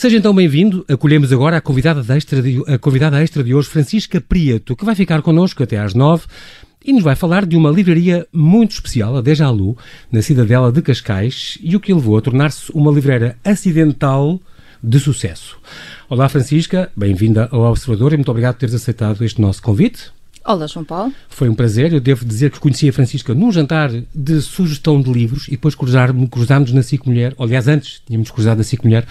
Seja então bem-vindo. Acolhemos agora a convidada, extra de, a convidada extra de hoje, Francisca Prieto, que vai ficar connosco até às nove e nos vai falar de uma livraria muito especial, a Deja Lu, na cidadela de Cascais, e o que levou a tornar-se uma livreira acidental de sucesso. Olá, Francisca, bem-vinda ao Observador e muito obrigado por teres aceitado este nosso convite. Olá, João Paulo. Foi um prazer. Eu devo dizer que conheci a Francisca num jantar de sugestão de livros e depois cruzámos na SIC Mulher. Aliás, antes tínhamos cruzado na SIC Mulher,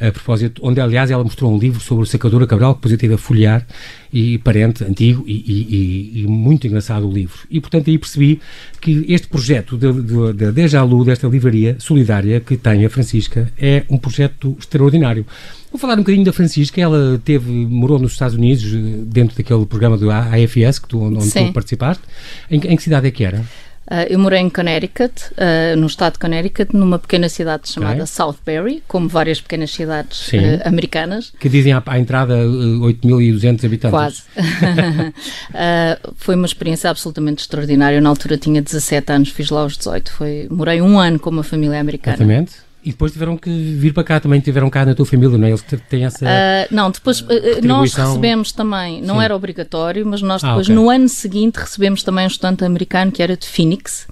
a propósito, onde, aliás, ela mostrou um livro sobre o Sacadura Cabral, que depois eu tive a folhear, e parente, antigo e, e, e, muito engraçado o livro. E, portanto, aí percebi que este projeto da de, de, Deja Lu, desta livraria solidária que tem a Francisca, é um projeto extraordinário. Vou falar um bocadinho da Francisca. Ela teve, morou nos Estados Unidos, dentro daquele programa do AFS, que tu, onde Sim. tu participaste. Em, em, que cidade é que era? Uh, eu morei em Connecticut, uh, no estado de Connecticut, numa pequena cidade chamada okay. Southbury, como várias pequenas cidades uh, americanas. Que dizem à, à entrada 8.200 habitantes. Quase. foi uma experiência absolutamente extraordinária. Eu, na altura tinha 17 anos, fiz lá os 18. Foi, morei um ano com uma família americana. Exatamente. E depois tiveram que vir para cá, também tiveram cá na tua família, não é? Eles têm essa. Uh, não, depois uh, nós recebemos também, não Sim. era obrigatório, mas nós ah, depois ah, okay. no ano seguinte recebemos também um estudante americano que era de Phoenix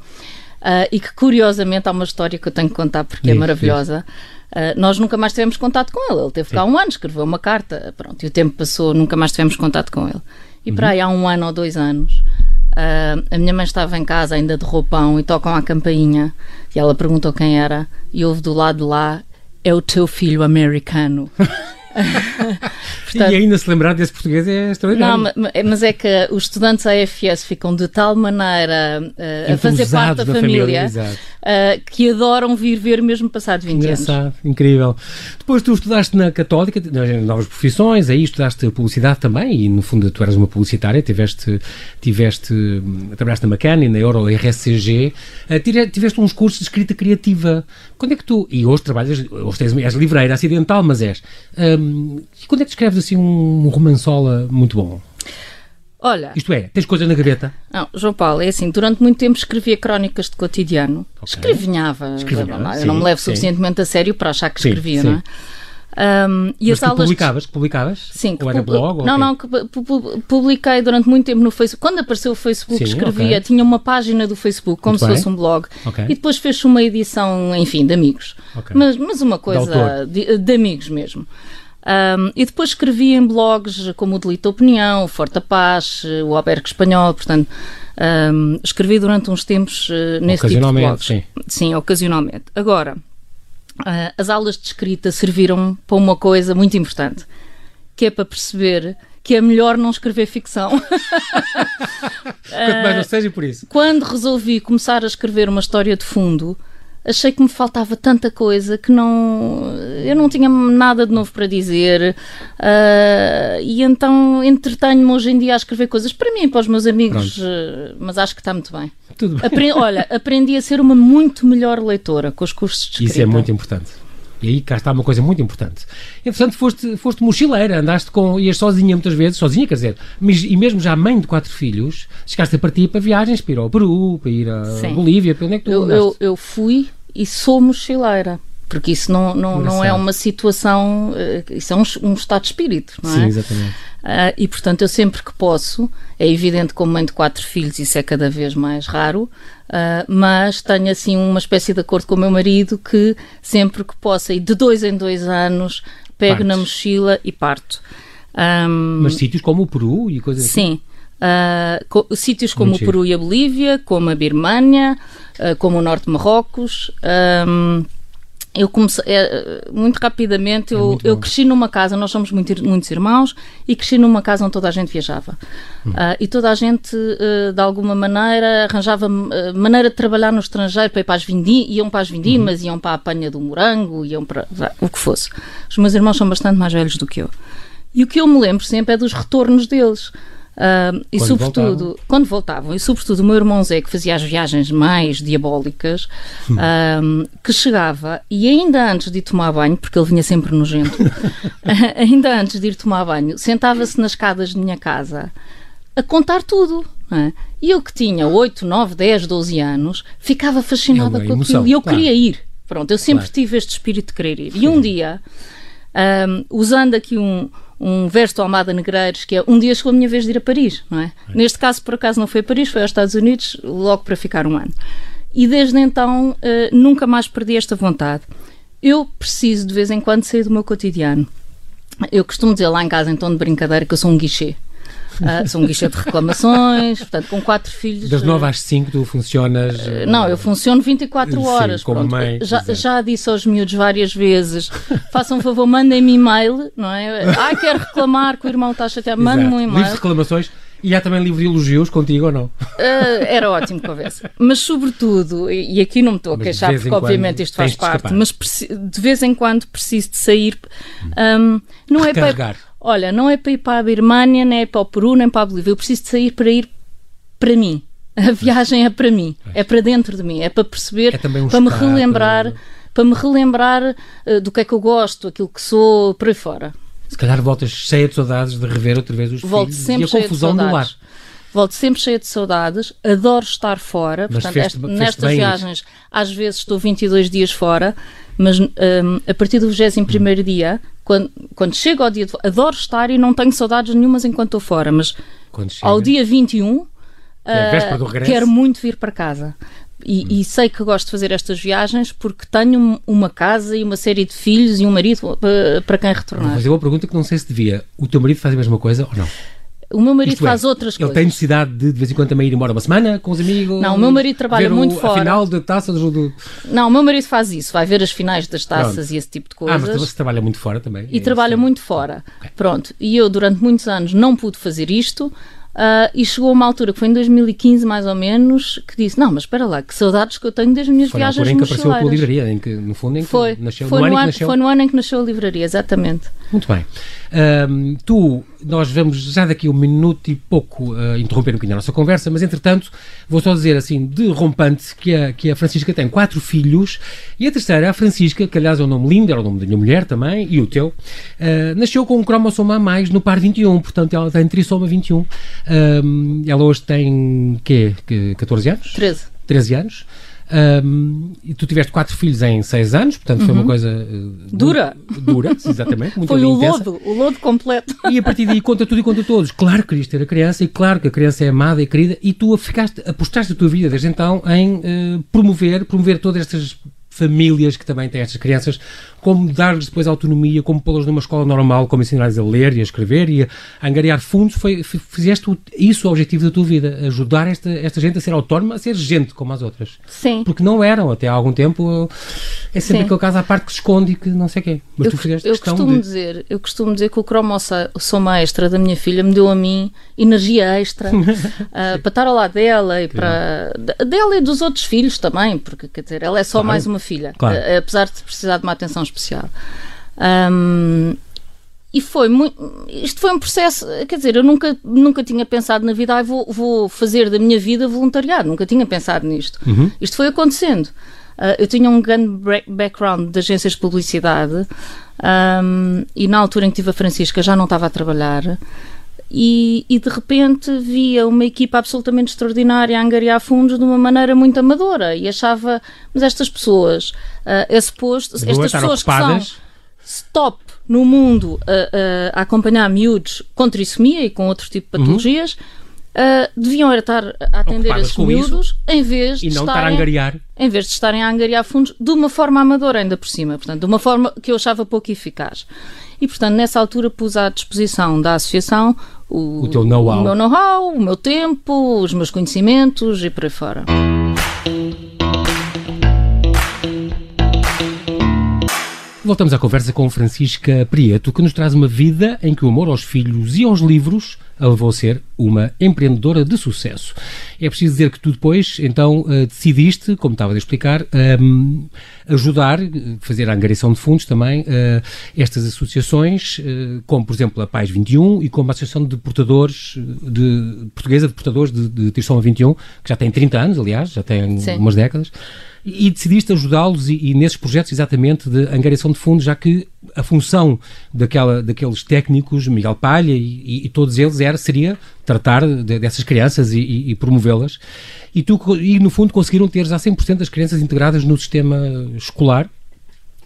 uh, e que curiosamente há uma história que eu tenho que contar porque é maravilhosa. nós nunca mais tivemos contato com ele. Ele teve Sim. cá um ano, escreveu uma carta, pronto, e o tempo passou, nunca mais tivemos contato com ele. E uhum. para aí há um ano ou dois anos, Uh, a minha mãe estava em casa ainda de roupão e tocam a campainha e ela perguntou quem era e houve do lado de lá é o teu filho americano. Portanto, e ainda se lembrar desse português é extraordinário. Não, mas é que os estudantes AFS ficam de tal maneira uh, a fazer parte da, da família, família uh, que adoram vir ver mesmo passado 20 Engraçado, anos. incrível. Depois tu estudaste na Católica, novas profissões, aí estudaste publicidade também e no fundo tu eras uma publicitária, tiveste, tiveste trabalhaste na Macani, na Euro RSCG, uh, tiveste uns cursos de escrita criativa. Quando é que tu, e hoje trabalhas, hoje tens, és livreira acidental, mas és, um, quando é que escreves assim um romançola muito bom? Olha. Isto é, tens coisas na gaveta? Não, João Paulo, é assim, durante muito tempo escrevia crónicas de cotidiano. Okay. Escrevinhava. Escrevinhava eu não me levo suficientemente sim. a sério para achar que escrevia, sim, não é? Um, e Mas as aulas publicavas? Que publicavas? Sim. Ou era blog? Não, não, que publiquei durante muito tempo no Facebook. Quando apareceu o Facebook, Sim, escrevia, okay. tinha uma página do Facebook, como muito se bem. fosse um blog. Okay. E depois fez uma edição, enfim, de amigos. Okay. Mas, mas uma coisa de, de, amigos mesmo. Um, e depois escrevi em blogs como o Delita Opinião, o Forte Paz, o Albergue Espanhol, portanto, um, escrevi durante uns tempos uh, nesse tipo de blogs. Sim. sim, ocasionalmente. Agora, uh, as aulas de escrita serviram para uma coisa muito importante, que é para perceber que é melhor não escrever ficção. Quanto mais não seja por isso. Quando resolvi começar a escrever uma história de fundo, achei que me faltava tanta coisa que não eu não tinha nada de novo para dizer. Uh, e então entretenho-me hoje em dia a escrever coisas para mim e para os meus amigos uh, mas acho que está muito bem, Tudo bem. Apre olha, aprendi a ser uma muito melhor leitora com os cursos de escrita isso é muito importante e aí cá está uma coisa muito importante. Entretanto, foste, foste mochileira, andaste com. ias sozinha muitas vezes, sozinha, quer dizer, e mesmo já mãe de quatro filhos, chegaste a partir para viagens, para ir ao Peru, para ir à Sim. Bolívia, para onde é que tu eu, eu, eu, fui e sou mochileira. Porque isso não, não, não é uma situação, eh, isso é um, um estado de espírito, não é? Sim, exatamente. Uh, e portanto, eu sempre que posso, é evidente, como mãe de quatro filhos, isso é cada vez mais raro, uh, mas tenho assim uma espécie de acordo com o meu marido que sempre que possa, e de dois em dois anos, pego Partes. na mochila e parto. Um, mas sítios como o Peru e coisas assim? Sim. Uh, co sítios como Muito o Peru e a Bolívia, como a Birmânia, como o Norte de Marrocos. Um, eu comecei é, muito rapidamente. É eu, muito eu cresci numa casa, nós somos muito, muitos irmãos, e cresci numa casa onde toda a gente viajava. Hum. Uh, e toda a gente, uh, de alguma maneira, arranjava uh, maneira de trabalhar no estrangeiro para ir para as vindimas, iam para as vindimas, uhum. iam para a apanha do morango, iam para, para o que fosse. Os meus irmãos são bastante mais velhos do que eu. E o que eu me lembro sempre é dos retornos deles. Uh, e quando sobretudo, voltavam. quando voltavam, e sobretudo o meu irmão Zé, que fazia as viagens mais diabólicas, uh, que chegava e ainda antes de ir tomar banho, porque ele vinha sempre nojento, ainda antes de ir tomar banho, sentava-se nas escadas de minha casa a contar tudo. É? E eu que tinha 8, 9, 10, 12 anos, ficava fascinada é com emoção, aquilo e eu claro. queria ir. Pronto, eu sempre claro. tive este espírito de querer ir. E um dia Um, usando aqui um, um verso do Almada Negreiros, que é um dia chegou a minha vez de ir a Paris, não é? é? Neste caso, por acaso, não foi a Paris, foi aos Estados Unidos, logo para ficar um ano. E desde então uh, nunca mais perdi esta vontade. Eu preciso de vez em quando sair do meu cotidiano. Eu costumo dizer lá em casa, em tom de brincadeira, que eu sou um guichê. Uh, sou um guichê de reclamações, portanto, com quatro filhos. Das nove às cinco tu funcionas. Uh, não, eu funciono 24 sim, horas. Como pronto. mãe. Já, já disse aos miúdos várias vezes: façam um favor, mandem-me e-mail, não é? Ah, quero reclamar que o irmão está chateado, mande-me um e-mail. Livros de reclamações e há também livro de elogios contigo ou não? Uh, era ótimo conversa. Mas, sobretudo, e aqui não me estou a queixar, porque obviamente isto faz parte, mas de vez em quando preciso de sair. Um, não é para. Olha, não é para ir para a Birmânia, nem é para o Peru, nem para a Bolívia. Eu preciso de sair para ir para mim. A viagem é para mim, é para dentro de mim, é para perceber, é um para me relembrar, para me relembrar uh, do que é que eu gosto, aquilo que sou, por aí fora. Se calhar voltas cheia de saudades de rever outra vez os Volto filhos sempre e a confusão do lar. Volto sempre cheia de saudades, adoro estar fora, mas portanto, feste, feste nestas viagens, isso. às vezes estou 22 dias fora, mas um, a partir do 21 hum. dia, quando, quando chego ao dia de adoro estar e não tenho saudades nenhumas enquanto estou fora, mas ao dia 21 uh, é quero muito vir para casa. E, hum. e, sei que gosto de fazer estas viagens porque tenho uma casa e uma série de filhos e um marido para, para quem retornar. Vou fazer uma pergunta que não sei se devia. O teu marido faz a mesma coisa ou não? O meu marido Isto faz é, outras ele coisas. Ele tem necessidade de de vez em quando também ir embora uma semana com os amigos? Não, o meu marido trabalha muito o, fora. A final da taça do, do... Não, o meu marido faz isso, vai ver as finais das taças Pronto. e esse tipo de coisas. Ah, mas você trabalha muito fora também? E é trabalha isso. muito fora. Okay. Pronto, e eu durante muitos anos não pude fazer isto. Uh, e chegou uma altura, que foi em 2015 mais ou menos, que disse: Não, mas espera lá, que saudades que eu tenho das minhas foi viagens Foi em que apareceu a tua livraria, em que, no fundo, em que foi, nasceu. Foi no, ano, nasceu... foi no ano em que nasceu a livraria, exatamente. Muito bem. Um, tu, nós vamos já daqui um minuto e pouco uh, interromper um bocadinho a nossa conversa, mas entretanto, vou só dizer assim, de rompante, que a, que a Francisca tem quatro filhos e a terceira, a Francisca, que aliás é um nome lindo, era o nome da minha mulher também, e o teu, uh, nasceu com um cromossoma a mais no par 21, portanto ela tem trissoma 21. Um, ela hoje tem, quê? 14 anos? 13. 13 anos. Um, e tu tiveste quatro filhos em seis anos, portanto uhum. foi uma uhum. coisa uh, dura. Dura, exatamente. Muito foi o lodo, o lodo completo. E a partir daí conta tudo e conta todos. Claro que querias ter a criança e claro que a criança é amada e querida e tu ficaste, apostaste a tua vida desde então em uh, promover, promover todas estas famílias que também têm estas crianças, como dar-lhes depois autonomia, como pô-las numa escola normal, como ensinar-lhes a ler e a escrever e a angariar fundos, foi, fizeste isso o objetivo da tua vida, ajudar esta, esta gente a ser autónoma, a ser gente como as outras. Sim. Porque não eram, até há algum tempo, é sempre Sim. aquele caso à parte que se esconde e que não sei o quê. Mas eu, tu fizeste eu costumo de... dizer, Eu costumo dizer que o cromossoma extra da minha filha me deu a mim energia extra uh, para estar ao lado dela e para... dela e dos outros filhos também, porque quer dizer, ela é só claro. mais uma filha, claro. uh, apesar de precisar de uma atenção especial. Um, e foi muito. Isto foi um processo. Quer dizer, eu nunca, nunca tinha pensado na vida, ah, vou, vou fazer da minha vida voluntariado. Nunca tinha pensado nisto. Uhum. Isto foi acontecendo. Uh, eu tinha um grande background de agências de publicidade um, e na altura em que tive a Francisca já não estava a trabalhar. E, e, de repente via uma equipa absolutamente extraordinária a angariar fundos de uma maneira muito amadora e achava, mas estas pessoas, uh, é suposto, estas pessoas ocupadas. que são stop no mundo uh, uh, a acompanhar miúdos com trissomia e com outro tipo de uhum. patologias, uhum. deviam estar a atender esses miúdos em vez de estarem, estar a angariar. em vez de estarem a angariar fundos de uma forma amadora ainda por cima, portanto, de uma forma que eu achava pouco eficaz. E, portanto, nessa altura pus à disposição da associação o, o teu know-how, o meu know-how, o meu tempo, os meus conhecimentos e por aí fora. Voltamos à conversa com Francisca Prieto, que nos traz uma vida em que o amor aos filhos e aos livros a levou a ser uma empreendedora de sucesso. É preciso dizer que tu depois, então, eh, decidiste, como estava a explicar, um, ehm, ajudar, fazer a angariação de fundos também, uh, estas associações, uh, como, por exemplo, a Pais 21 e como a Associação de Portadores, de, Portuguesa de Portadores de, de Trissoma 21, que já tem 30 anos, aliás, já tem Sim. umas décadas e decidiste ajudá-los e, e, nesses projetos exatamente de angariação de fundos, já que a função daquela, daqueles técnicos, Miguel Palha e, e todos eles era, seria tratar de, dessas crianças e, e promovê-las. E, tu, e no fundo conseguiram ter já 100% das crianças integradas no sistema escolar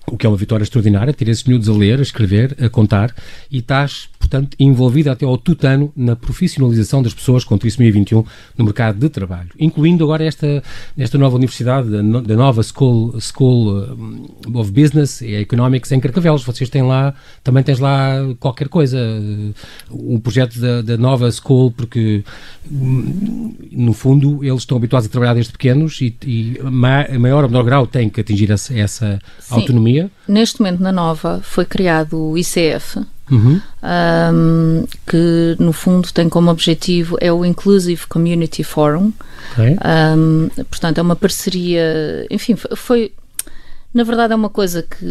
o que é uma vitória extraordinária, ter esses miúdos a ler, a escrever, a contar, e estás, portanto, envolvida até ao tutano na profissionalização das pessoas com trissomia 21 no mercado de trabalho, incluindo agora esta, esta nova universidade, da nova School, School uh, of Business e Economics em Carcavelos. Vocês têm lá, também tens lá qualquer coisa, um projeto da, da nova School, porque no fundo eles estão habituados a trabalhar desde pequenos e, e a maior ou menor grau têm que atingir essa, essa autonomia Neste momento, na Nova, foi criado o ICF, uhum. um, que no fundo tem como objetivo é o Inclusive Community Forum. Okay. Um, portanto, é uma parceria, enfim, foi. Na verdade, é uma coisa que,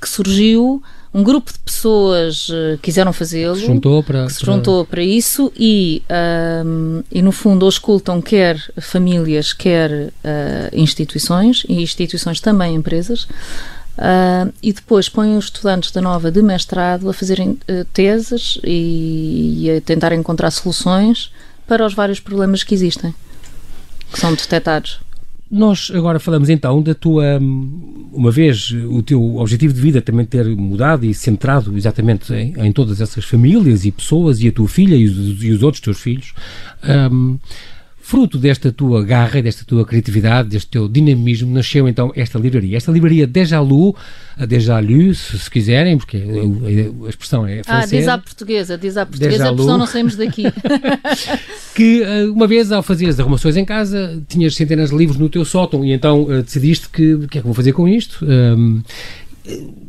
que surgiu um grupo de pessoas uh, quiseram fazê-lo, se juntou para, se juntou para, para isso e, e no fundo auscultam quer famílias, quer uh, instituições e instituições também empresas uh, e depois põem os estudantes da nova de mestrado a fazerem uh, teses e, e a tentar encontrar soluções para os vários problemas que existem que são detectados. Nós agora falamos então da tua, uma vez o teu objetivo de vida também ter mudado e centrado exatamente em, em todas essas famílias e pessoas e a tua filha e os, e os outros teus filhos. Um, Fruto desta tua garra, desta tua criatividade, deste teu dinamismo, nasceu então esta livraria. Esta livraria Déjà Lu, a Déjà Lu, se, se quiserem, porque a, expressão é francesa. Ah, diz à portuguesa, diz à portuguesa, a não saímos daqui. que eh, uma vez ao fazer as arrumações em casa, tinhas centenas de livros no teu sótão e então uh, decidiste que o que é que vou fazer com isto? Um,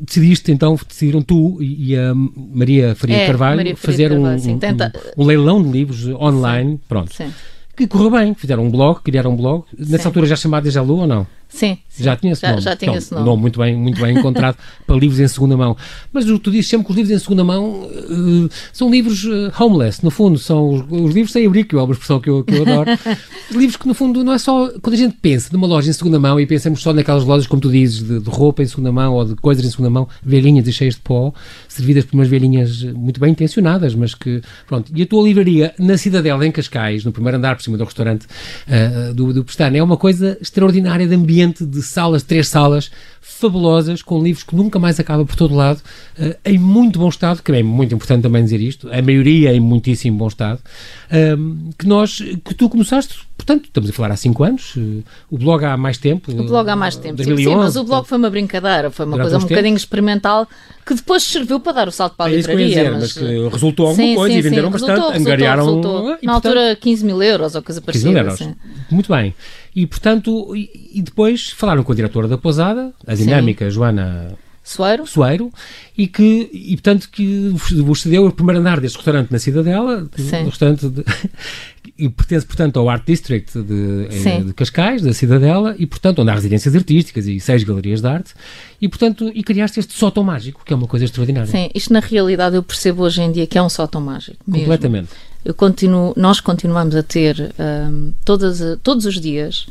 decidiste então, decidiram tu e a Maria Faria é, Carvalho Maria Faria fazer Carvalho, um, um, um, leilão de livros online, sim, pronto. Sim que correu bem. Fizeram um blog, criaram um blog. Nessa Sim. altura já chamado Deja Lu ou não? Sim, sim. Já tinha esse já, nome. Já tinha então, esse nome. nome. muito bem, muito bem encontrado para livros em segunda mão. Mas tu dizes sempre que os livros em segunda mão uh, são livros uh, homeless, no fundo. São os, os livros sem abrigo, que é uma expressão que eu, que eu adoro. livros que, no fundo, não é só. Quando a gente pensa numa loja em segunda mão e pensamos só naquelas lojas, como tu dizes, de, de roupa em segunda mão ou de coisas em segunda mão, velhinhas e cheias de pó, servidas por umas velhinhas muito bem intencionadas, mas que. Pronto. E a tua livraria na Cidadela, em Cascais, no primeiro andar por cima do restaurante uh, do, do Pestano, é uma coisa extraordinária de ambiente, de salas três salas fabulosas, com livros que nunca mais acaba por todo lado, uh, em muito bom estado, que é muito importante também dizer isto, a maioria em muitíssimo bom estado, uh, que nós, que tu começaste, portanto, estamos a falar há 5 anos, uh, o blog há mais tempo. O blog há mais tempo, 2011, sim, sim, mas o blog foi uma brincadeira, foi uma coisa um bocadinho experimental, que depois serviu para dar o salto para a é livraria. Dizer, mas, mas resultou alguma sim, coisa sim, e venderam bastante, resultou, angariaram... Resultou, resultou. Na altura 15 mil euros ou coisa parecida. 15 mil euros, muito bem. E, portanto, e, e, depois falaram com a diretora da pousada, a dinâmica. Joana Soeiro. Soeiro, e que, e portanto, que vos cedeu o primeiro andar deste restaurante na Cidadela, Sim. restaurante de, e pertence, portanto, ao Art District de, eh, de, Cascais, da Cidadela, e, portanto, onde há residências artísticas e seis galerias de arte, e, portanto, e criaste este sótão mágico, que é uma coisa extraordinária. Sim, isto na realidade eu percebo hoje em dia que é um sótão mágico. Mesmo. Completamente. Eu continuo, nós continuamos a ter um, todas, todos os dias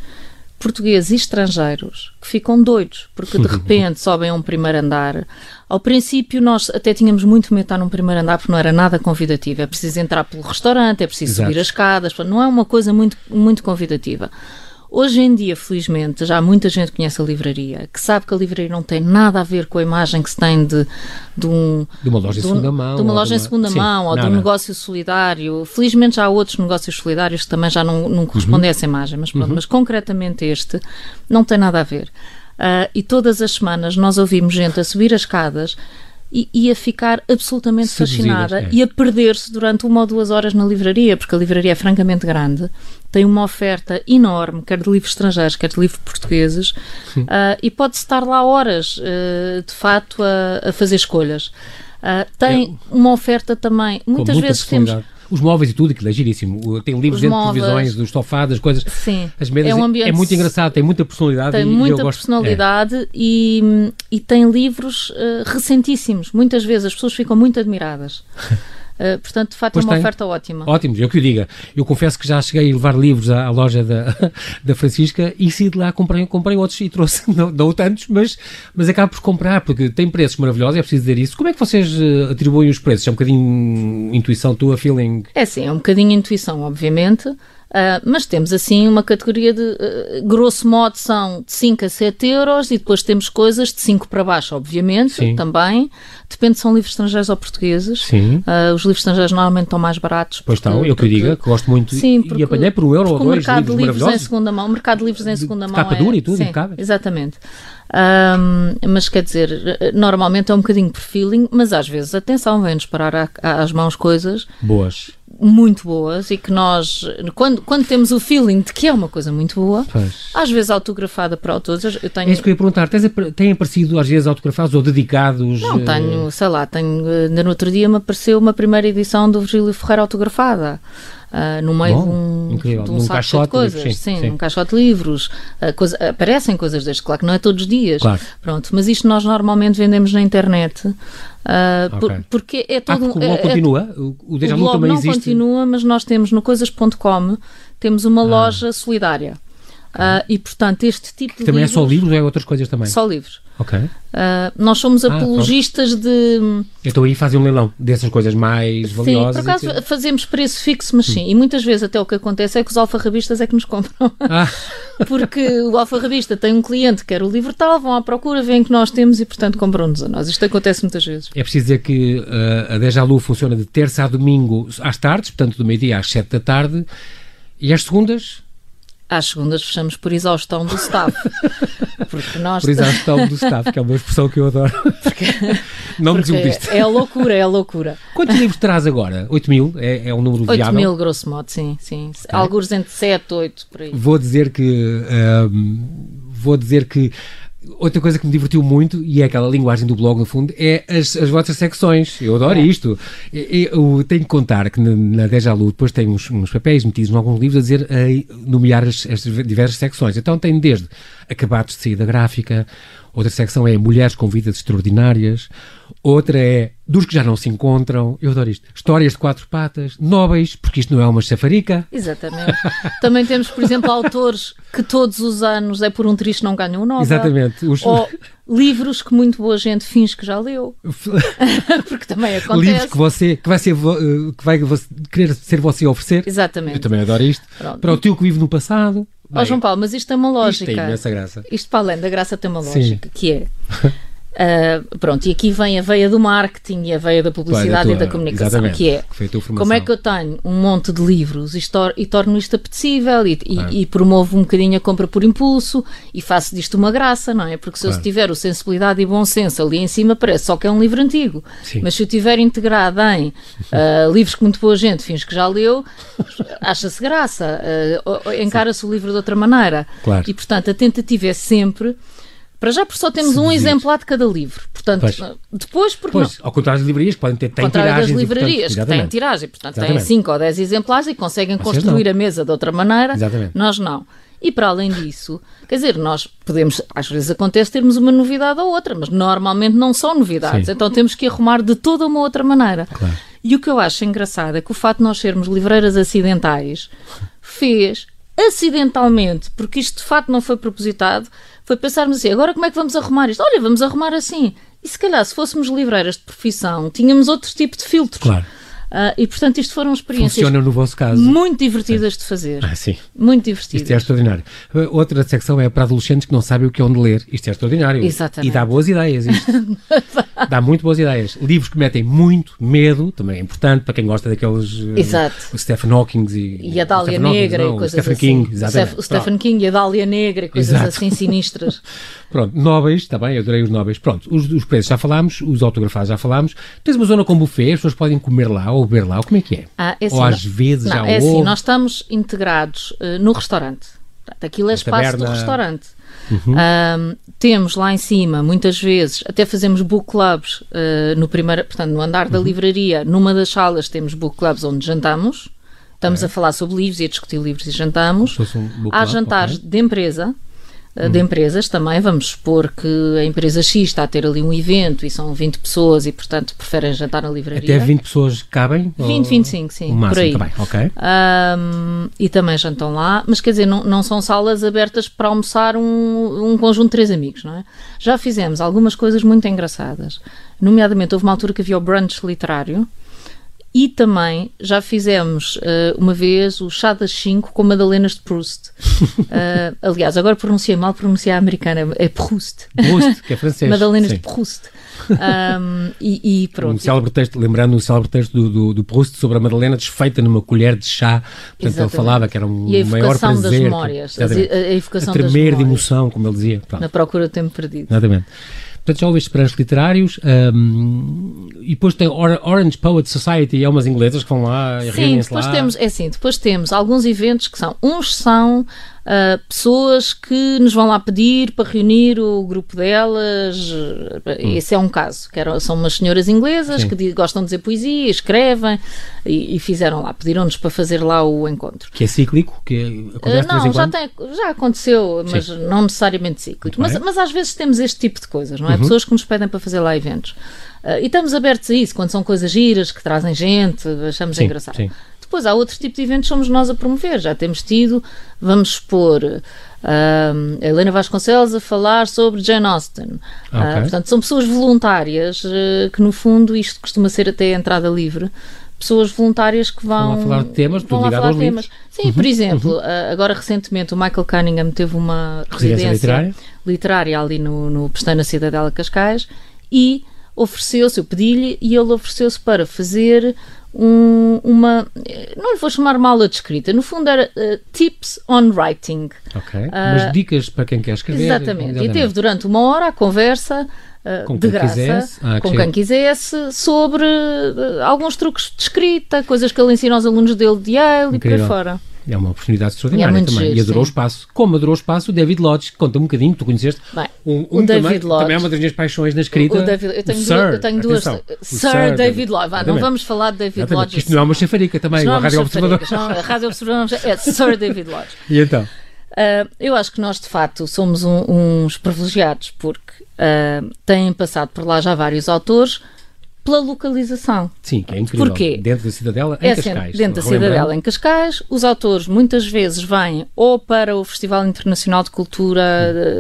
portugueses e estrangeiros que ficam doidos porque de repente sobem a um primeiro andar. Ao princípio, nós até tínhamos muito medo de estar num primeiro andar porque não era nada convidativo. É preciso entrar pelo restaurante, é preciso Exato. subir as escadas, não é uma coisa muito, muito convidativa. Hoje em dia, felizmente, já muita gente conhece a livraria, que sabe que a livraria não tem nada a ver com a imagem que se tem de, de, um, de uma loja em segunda mão. De uma loja em segunda mão ou nada. de um negócio solidário. Felizmente já há outros negócios solidários que também já não, não correspondem uhum. a essa imagem, mas, uhum. mas concretamente este não tem nada a ver. Uh, e todas as semanas nós ouvimos gente a subir as escadas e, a ficar absolutamente fascinada é. e a perder-se durante uma ou duas horas na livraria, porque a livraria é francamente grande, tem uma oferta enorme, quer de livros estrangeiros, quer de livros portugueses, uh, e pode-se estar lá horas, uh, de fato, a, a fazer escolhas. Uh, tem é. uma oferta também, muitas vezes temos os móveis e tudo, aquilo é giríssimo. Tem livros dentro de televisões, dos tofados, as coisas. Sim. As mesas, é, um ambiente, é muito engraçado, tem muita personalidade. Tem e, muita e personalidade é. e, e tem livros uh, recentíssimos. Muitas vezes as pessoas ficam muito admiradas. Uh, portanto, de facto, pois é uma tem. oferta ótima. Ótimos, eu que o diga. Eu confesso que já cheguei a levar livros à, à loja da, da Francisca e saí de lá, comprei, comprei outros e trouxe, não, não tantos, mas, mas acabo por comprar, porque tem preços maravilhosos, é preciso dizer isso. Como é que vocês uh, atribuem os preços? É um bocadinho intuição tua, feeling? É sim, é um bocadinho intuição, obviamente. Uh, mas temos assim uma categoria de, uh, grosso modo, são de 5 a 7 euros e depois temos coisas de 5 para baixo, obviamente, Sim. também. Depende se são livros estrangeiros ou portugueses. Sim. Uh, os livros estrangeiros normalmente estão mais baratos. Pois estão, eu que eu diga, que gosto muito sim, porque, e apanhei por um euro ou dois. O mercado de livros em segunda mão, o mercado de livros em segunda mão. Capa é, dura e tudo, sim, Exatamente. Um, mas quer dizer, normalmente é um bocadinho por feeling, mas às vezes, atenção, vem-nos parar às mãos coisas boas muito boas e que nós, quando, quando temos o feeling de que é uma coisa muito boa, pois. às vezes autografada para autores, eu tenho... É isso que eu ia perguntar, tens, têm aparecido às vezes autografados ou dedicados? Não, tenho, sei lá, tenho, no outro dia me apareceu uma primeira edição do Virgílio Ferreira autografada uh, no meio Bom, de um, de um saco de coisas. Livros, sim, sim, sim, um caixote de livros. Uh, coisa, aparecem coisas destas, claro que não é todos os dias. Claro. Pronto, mas isto nós normalmente vendemos na internet. Uh, okay. por, porque é todo ah, porque o blog é, continua? O, o Deja o blog também não existe? continua, mas nós temos no coisas.com temos uma ah. loja solidária. Uh, e, portanto, este tipo que de também livros, é só livros ou é outras coisas também? Só livros. Ok. Uh, nós somos ah, apologistas de... Então aí fazem um leilão dessas coisas mais valiosas? Sim, por acaso fazemos preço fixo, mas sim. Hum. E muitas vezes até o que acontece é que os alfarrabistas é que nos compram. Ah. Porque o alfarrabista tem um cliente que quer o livro tal, vão à procura, veem que nós temos e, portanto, compram-nos a nós. Isto acontece muitas vezes. É preciso dizer que uh, a Deja Lu funciona de terça a domingo às tardes, portanto, do meio-dia às sete da tarde. E às segundas às segundas fechamos por exaustão do staff. Porque nós... Por exaustão do staff, que é uma expressão que eu adoro. Porque, não me desilumpiste. É a loucura, é a loucura. Quantos livros traz agora? 8 mil? É, é um número 8 viável? 8 mil, grosso modo, sim. sim. Okay. Alguns entre 7, 8, por aí. Vou dizer que... Um, vou dizer que outra coisa que me divertiu muito, e é aquela linguagem do blog, no fundo, é as, as vossas secções. Eu adoro é. isto. Eu, tenho que contar que na, na Deja Lu depois tem uns, uns papéis metidos em alguns livros a dizer, a nomear as, as diversas secções. Então tem desde acabados de sair da gráfica, outra secção é mulheres com vidas extraordinárias, outra é dos que já não se encontram, eu adoro isto, histórias de quatro patas, nobres, porque isto não é uma chafarica. Exatamente. Também temos, por exemplo, autores que todos os anos é por um triste não ganham o Nobel. Exatamente. Os... Ou livros que muito boa gente finge que já leu. porque também acontece. Livros que você, que vai, ser, eh, que vai querer ser você a oferecer. Exatamente. Eu também adoro isto. Pronto. Para o tio que vive no passado. Ó oh, João Paulo, mas isto tem uma lógica. Isto tem imensa graça. Isto para além da graça tem uma lógica, Sim. que é Uh, pronto, e aqui vem a veia do marketing e a veia da publicidade tua, e da comunicação, que é como é que eu tenho um monte de livros e, e torno isto apetecível e, claro. e, e, promovo um bocadinho a compra por impulso e faço disto uma graça, não é? Porque se claro. eu tiver o sensibilidade e bom senso ali em cima parece só que é um livro antigo, Sim. mas se eu tiver integrado em uh, livros que muito boa gente finge que já leu, acha-se graça, uh, encara-se o livro de outra maneira. E portanto a tentativa é sempre para já, porque só temos um exemplar de cada livro. Portanto, pois. depois, porque pois, não? Ao contrário das livrarias, que podem ter têm tiragens. das livrarias, portanto, que têm tiragem, portanto, exatamente. têm 5 ou 10 exemplares e conseguem Vocês construir não. a mesa de outra maneira. Exatamente. Nós não. E para além disso, quer dizer, nós podemos, às vezes acontece termos uma novidade ou outra, mas normalmente não são novidades, Sim. então temos que arrumar de toda uma outra maneira. Claro. E o que eu acho engraçado é que o facto de nós sermos livreiras acidentais fez acidentalmente, porque isto de facto não foi propositado, foi pensarmos assim, agora como é que vamos arrumar isto? Olha, vamos arrumar assim. E se calhar, se fôssemos livreiras de profissão, tínhamos outro tipo de filtros. Claro. Uh, e portanto isto foram experiências Funciona no vosso caso. muito divertidas de fazer. Ah, sim. Muito divertidas. Isto é extraordinário. Outra secção é para adolescentes que não sabem o que é onde ler. Isto é extraordinário. Exatamente. E dá boas ideias. dá muito boas ideias. Livros que metem muito medo, também é importante para quem gosta daqueles. Eh, Exato. o Stephen Hawking e, e a Dália Negra não, e coisas Stephen assim. King, exatamente. O Stephen King e a Dália Negra e coisas Exato. assim sinistras. Pronto, nobres, está bem, adorei os nobres. Pronto, os, os preços já falámos, os autografados já falámos. Tens uma zona com buffet, as pessoas podem comer lá ou beber lá, ou como é que é? Ah, é assim, ou às vezes não, já é assim, nós estamos integrados uh, no restaurante. Aquilo é espaço taberna... do restaurante. Uhum. Um, temos lá em cima, muitas vezes, até fazemos book clubs uh, no primeiro, portanto, no andar da uhum. livraria, numa das salas temos book clubs onde jantamos. Estamos a falar sobre livros e a discutir livros e jantamos. Um Há jantares okay. de empresa. De empresas também. Vamos supor que a empresa X está a ter ali um evento e são 20 pessoas e, portanto, preferem jantar na livraria. Até 20 pessoas cabem? 20, ou... 25, sim. O máximo, por aí. Também, ok. Um, e também jantam lá, mas quer dizer, não, não são salas abertas para almoçar um, um conjunto de três amigos, não é? Já fizemos algumas coisas muito engraçadas. Nomeadamente, houve uma altura que havia o brunch literário e também já fizemos uh, uma vez o chá das 5 com Madalenas de Proust. Uh, aliás, agora pronunciei mal, pronunciei a americana, é Proust. Proust, que é francês. Madalenas sim. de Proust. Um, e, e, pronto. Um célebre texto, lembrando um célebre texto do, do, do, Proust sobre a Madalena desfeita numa colher de chá. Portanto, Exatamente. ele falava que era um e a maior prazer. das memórias. A, a evocação a tremer de emoção, como ele dizia. Pronto. Na procura do tempo perdido. Exatamente. Portanto, já houve estes prémios literários um, e depois tem Orange Poet Society, é umas inglesas que vão lá e Sim, depois lá. temos, é assim, depois temos alguns eventos que são, uns são uh, pessoas que nos vão lá pedir para reunir o grupo delas. Hum. Esse é um caso, que eram, são umas senhoras inglesas Sim. que gostam de dizer poesia, escrevem e, e fizeram lá, pediram-nos para fazer lá o encontro. Que é cíclico? Que acontece uh, não, já, tem, já aconteceu, mas Sim. não necessariamente cíclico. Mas, mas, às vezes temos este tipo de coisas, não é? Uhum. Pessoas que nos pedem para fazer lá eventos. Uh, e estamos abertos a isso, quando são coisas giras, que trazem gente, achamos sim, engraçado. Sim. Depois há outro tipo de eventos que somos nós a promover. Já temos tido, vamos expor uh, a Helena Vasconcelos a falar sobre Jane Austen. Ah, okay. Uh, portanto, são pessoas voluntárias uh, que, no fundo, isto costuma ser até a entrada livre. Pessoas voluntárias que vão. Vão falar de temas, vão lá falar de temas. Livros. Sim, uhum. por exemplo, uhum. agora recentemente o Michael Cunningham teve uma residência, residência literária. literária ali no, no Pestana Cidadela Cascais e ofereceu-se, eu pedi-lhe, e ele ofereceu-se para fazer um, uma. Não lhe vou chamar uma aula de escrita, no fundo era uh, tips on writing. Ok. Uh, Mas dicas para quem quer escrever. Exatamente. E teve durante uma hora a conversa. Uh, com de graça, ah, com quem quisesse, sobre uh, alguns truques de escrita, coisas que ele ensina aos alunos dele de Yale Incrível. e por aí fora. É uma oportunidade extraordinária é também. Giro, e adorou sim. o espaço. Como adorou o espaço, o David Lodge, conta um bocadinho, tu conheceste. Bem, um, um o David também, Lodge. Também é uma das minhas paixões na escrita. O David, eu, tenho duas, eu tenho duas. Sir, Sir, David Lodge. Vá, não vamos falar de David Exatamente. Lodge. Isto não é uma chafarica também, não a Rádio Observador. a Rádio Observador é Sir David Lodge. E então? Uh, eu acho que nós, de facto, somos um, uns privilegiados porque uh, têm passado por lá já vários autores pela localização. Sim, que é incrível. Porquê? Dentro da Cidadela, em é Cascais. Dentro da Cidadela, em Cascais. Os autores muitas vezes vêm ou para o Festival Internacional de Cultura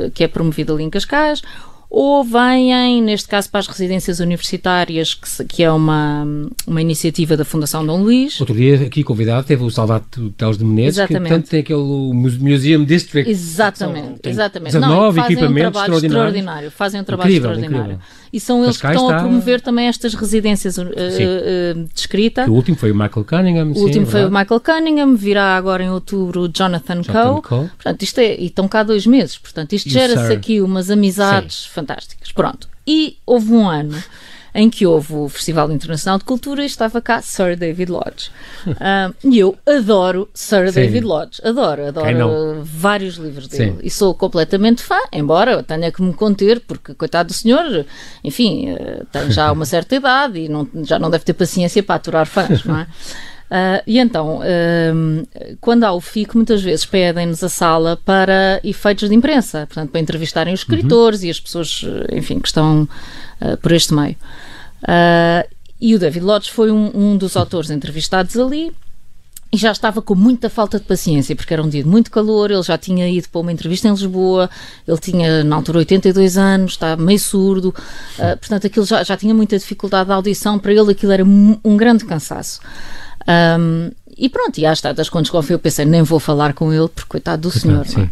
hum. que é promovido ali em Cascais, ou vêm, neste caso, para as residências universitárias, que, que, é uma, uma iniciativa da Fundação Dom Luís. Outro dia, aqui convidado, teve o Salvato Teles de Menezes, Exatamente. que portanto tem aquele Museum District. Exatamente, são, exatamente. 19 Não, fazem equipamentos um trabalho extraordinário. Fazem um trabalho incrível, extraordinário. Incrível. E são eles que estão está... a promover também estas residências uh, uh, de escrita. Que o último foi o Michael Cunningham. O sim, último foi o Michael Cunningham, virá agora em outubro o Jonathan, Jonathan Coe. Coe. Portanto, isto é, e estão cá dois meses. Portanto, isto gera-se aqui umas amizades. Fantásticas. Pronto. E houve um ano em que houve o Festival Internacional de Cultura e estava cá Sir David Lodge. Uh, e eu adoro Sir Sim. David Lodge, adoro, adoro vários livros dele Sim. e sou completamente fã, embora tenha que me conter, porque coitado do senhor, enfim, uh, tem já uma certa idade e não, já não deve ter paciência para aturar fãs, não é? Uh, e então, uh, quando há o FIC, muitas vezes pedem-nos a sala para efeitos de imprensa, portanto, para entrevistarem os escritores uhum. e as pessoas, enfim, que estão uh, por este meio. e o David Lodge foi um, um dos autores entrevistados ali e já estava com muita falta de paciência, porque era um dia de muito calor, ele já tinha ido para uma entrevista em Lisboa, ele tinha na altura 82 anos, estava meio surdo, uh, portanto aquilo já, já tinha muita dificuldade de audição, para ele aquilo era um grande cansaço. Um, e pronto, e às tantas, quando desconfiei, eu pensei, nem vou falar com ele, porque coitado do senhor. É?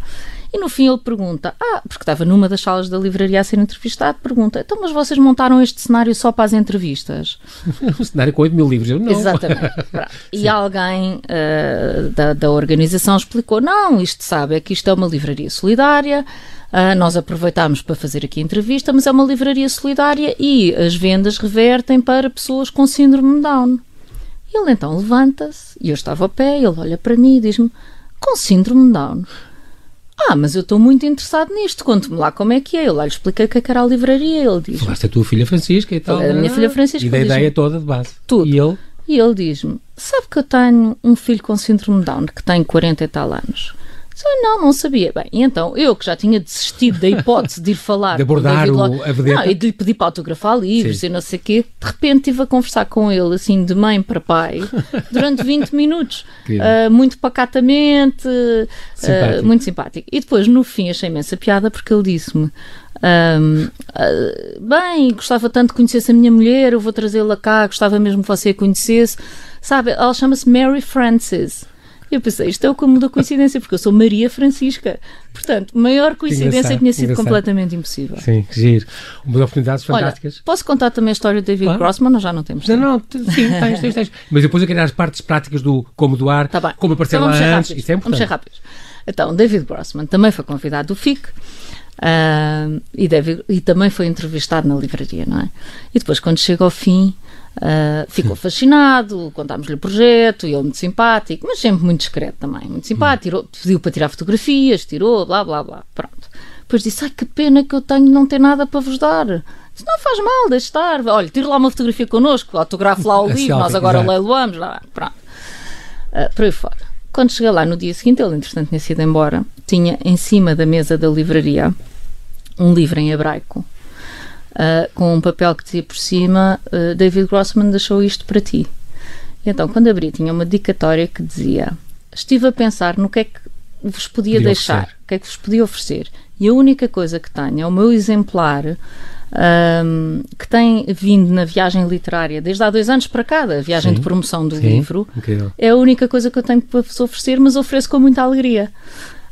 E no fim ele pergunta, ah, porque estava numa das salas da livraria a ser entrevistado, pergunta, então mas vocês montaram este cenário só para as entrevistas? um cenário com 8 mil livros, eu não. Exatamente. e alguém uh, da, da organização explicou, não, isto sabe, é que isto é uma livraria solidária, Uh, nós aproveitámos para fazer aqui a entrevista, mas é uma livraria solidária e as vendas revertem para pessoas com síndrome de Down. Ele então levanta-se, e eu estava ao pé, ele olha para mim e diz-me: Com síndrome Down. Ah, mas eu estou muito interessado nisto, conte-me lá como é que é. Eu lá lhe expliquei o que, é que era a livraria. Ele diz: Falaste a tua filha Francisca e tal. A minha filha Francisca. E da ideia toda de base. Tudo. E ele? E ele diz-me: Sabe que eu tenho um filho com síndrome Down que tem 40 e tal anos? Não, não sabia. Bem, e então eu que já tinha desistido da hipótese de ir falar de abordar o, a vedeta. Não, e de pedir para autografar livros Sim. e não sei o quê, de repente estive a conversar com ele, assim, de mãe para pai, durante 20 minutos, uh, muito pacatamente, uh, muito simpático. E depois, no fim, achei imensa piada porque ele disse-me. Um, uh, bem, gostava tanto de conhecer a minha mulher, eu vou trazê-la cá, gostava mesmo que você a conhecesse. Sabe, ela chama-se Mary Frances. Eu pensei, isto é o como da coincidência, porque eu sou Maria Francisca. Portanto, maior coincidência tinha sido engraçado. completamente impossível. Sim, giro. Umas oportunidades fantásticas. Olha, posso contar também a história de David claro. Grossman ou já não temos? Não, não, sim, tens, tens, tens. Mas depois eu quero as partes práticas do como doar, tá como aparecer então, lá antes. Isso é importante. Vamos ser rápidos. Então, David Grossman também foi convidado do FIC. Uh, e, deve, e também foi entrevistado na livraria, não é? E depois, quando chega ao fim, Uh, ficou fascinado, contámos-lhe o projeto, e ele muito simpático, mas sempre muito discreto também, muito simpático, tirou, pediu para tirar fotografias, tirou, blá blá blá, pronto. Depois disse, ai que pena que eu tenho não ter nada para vos dar. Disse, não faz mal, deixe estar, olha, tira lá uma fotografia connosco, autografo lá o livro, nós agora leiloamos, lá, pronto. Uh, por aí fora. Quando cheguei lá no dia seguinte, ele entretanto tinha sido embora, tinha em cima da mesa da livraria um livro em hebraico uh, com um papel que dizia por cima: uh, David Grossman deixou isto para ti. E então, quando abri, tinha uma dedicatória que dizia: Estive a pensar no que é que vos podia, podia deixar, oferecer. o que é que vos podia oferecer. E a única coisa que tenho é o meu exemplar. Um, que tem vindo na viagem literária desde há dois anos para cá, a viagem sim, de promoção do sim, livro, incrível. é a única coisa que eu tenho para vos oferecer, mas ofereço com muita alegria.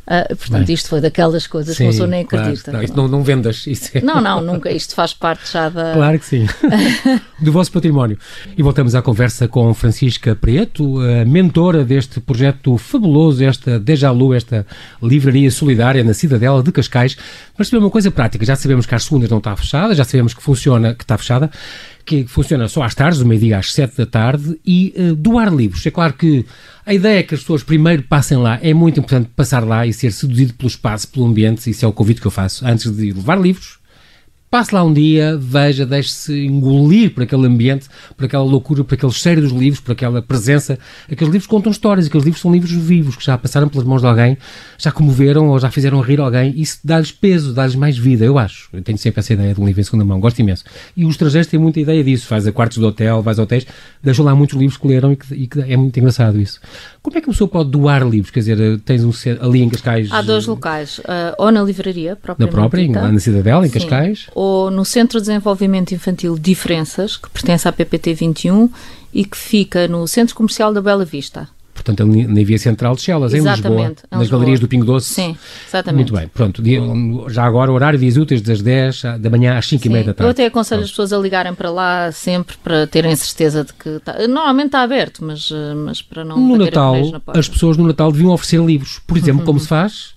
Uh, portanto, Bem, isto foi daquelas coisas sim, que uma pessoa nem acredita. Claro, não, isto não, não vendas. É... Não, não, nunca. Isto faz parte já da. Claro que sim. Do vosso património. E voltamos à conversa com Francisca Preto, a mentora deste projeto fabuloso, esta Deja Lu, esta livraria solidária na Cidadela de Cascais. Mas também uma coisa prática. Já sabemos que às segundas não está fechada, já sabemos que funciona, que está fechada que funciona só às tardes, do meio-dia às sete da tarde, e uh, doar livros. É claro que a ideia é que as pessoas primeiro passem lá, é muito importante passar lá e ser seduzido pelo espaço, pelo ambiente, isso é o convite que eu faço, antes de levar livros, passe lá um dia, veja, deixe-se engolir por aquele ambiente, por aquela loucura, por aquele cheiro dos livros, por aquela presença. Aqueles livros contam histórias, aqueles livros são livros vivos, que já passaram pelas mãos de alguém, já comoveram ou já fizeram rir alguém. Isso dá-lhes peso, dá-lhes mais vida, eu acho. Eu tenho sempre essa ideia de um livro em segunda mão, gosto imenso. E os estrangeiros têm muita ideia disso. Faz a quartos de hotel, vais a hotéis, deixam lá muitos livros que leram e que, e que é muito engraçado isso. Como é que uma pessoa pode doar livros? Quer dizer, tens um ali em Cascais? Há dois locais, uh, ou na livraria, propriamente Na própria, dita, na Cidadela, em Sim. Cascais? Ou no Centro de Desenvolvimento Infantil Diferenças, que pertence à PPT 21 e que fica no Centro Comercial da Bela Vista portanto, na via central de Chelas, em Lisboa, em nas Lisboa. galerias do Pingo Doce. Sim, exatamente. Muito bem, pronto, já agora horário dias úteis das 10 da manhã às 5 e meia da tarde. Eu até aconselho pronto. as pessoas a ligarem para lá sempre para terem certeza de que está, normalmente está aberto, mas, mas para não No Natal, as pessoas no Natal deviam oferecer livros, por exemplo, uhum. como se faz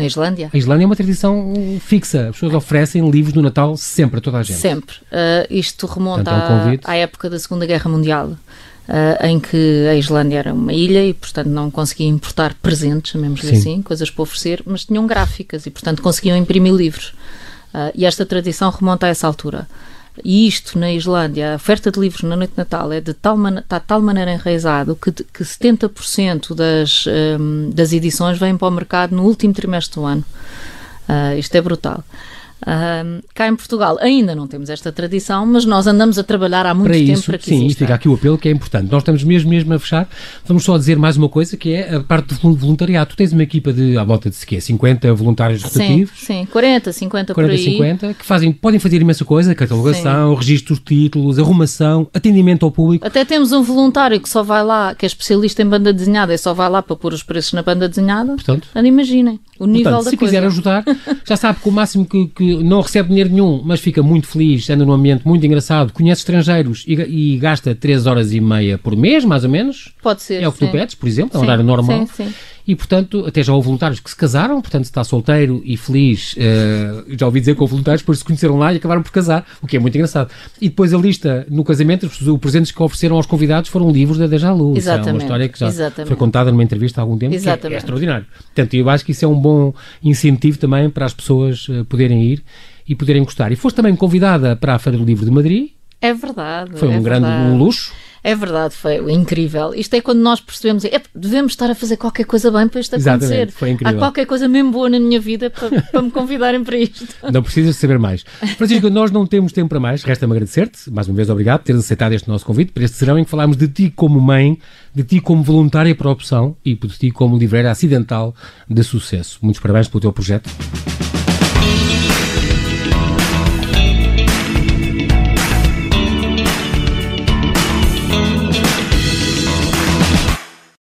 na Islândia? A Islândia é uma tradição fixa. As pessoas oferecem livros no Natal sempre a toda a gente. Sempre. Uh, isto remonta Portanto, à, à, época da Segunda Guerra Mundial uh, em que a Islândia era uma ilha e, portanto, não conseguia importar presentes, chamemos-lhe assim, coisas para oferecer, mas tinham gráficas e, portanto, conseguiam imprimir livros. Uh, e esta tradição remonta a essa altura. E isto na Islândia, a oferta de livros na noite de Natal é de tal, está de tal maneira enraizado que, que 70% das, um, das edições vêm para o mercado no último trimestre do ano. Uh, isto é brutal. Uh, cá em Portugal ainda não temos esta tradição, mas nós andamos a trabalhar há muito para tempo isso, para que sim, exista. fica aqui o apelo que é importante. Nós estamos mesmo, mesmo a fechar. Vamos só dizer mais uma coisa, que é a parte do voluntariado. Tu tens uma equipa de, à volta de quê? 50 voluntários rotativos? Sim, sim, 40, 50 40, por aí. 50, que fazem, podem fazer imensa coisa, catalogação, sim. registro de títulos, arrumação, atendimento ao público. Até temos um voluntário que só vai lá, que é especialista em banda desenhada e só vai lá para pôr os preços na banda desenhada. Portanto, imaginem o nível portanto, da se coisa. quiser ajudar, já sabe que o máximo que, que não recebe dinheiro nenhum, mas fica muito feliz, anda num ambiente muito engraçado, conhece estrangeiros e, e gasta 3 horas e meia por mês, mais ou menos. Pode ser. É o que sim. tu pedes, por exemplo, é um horário normal. Sim, sim. E, portanto, até já houve voluntários que se casaram, portanto, se está solteiro e feliz, uh, já ouvi dizer que houve voluntários depois se conheceram lá e acabaram por casar, o que é muito engraçado. E depois a lista, no casamento, os presentes que ofereceram aos convidados foram livros da Deja Lu. Exatamente. é uma história que já Exatamente. foi contada numa entrevista há algum tempo, Exatamente. que é, é extraordinário. Portanto, eu acho que isso é um bom incentivo também para as pessoas uh, poderem ir e poderem gostar. E foste também convidada para a Feira do Livro de Madrid. É verdade. Foi um é grande verdade. luxo. É verdade, foi incrível. Isto é quando nós percebemos, é, devemos estar a fazer qualquer coisa bem para isto Exatamente, acontecer. Foi incrível. Há qualquer coisa mesmo boa na minha vida para, para me convidarem para isto. Não precisas saber mais. Francisco, nós não temos tempo para mais. Resta-me agradecer-te. Mais uma vez, obrigado por teres aceitado este nosso convite para este serão em que falámos de ti como mãe, de ti como voluntária para a opção e de ti como livreira acidental de sucesso. Muitos parabéns pelo teu projeto.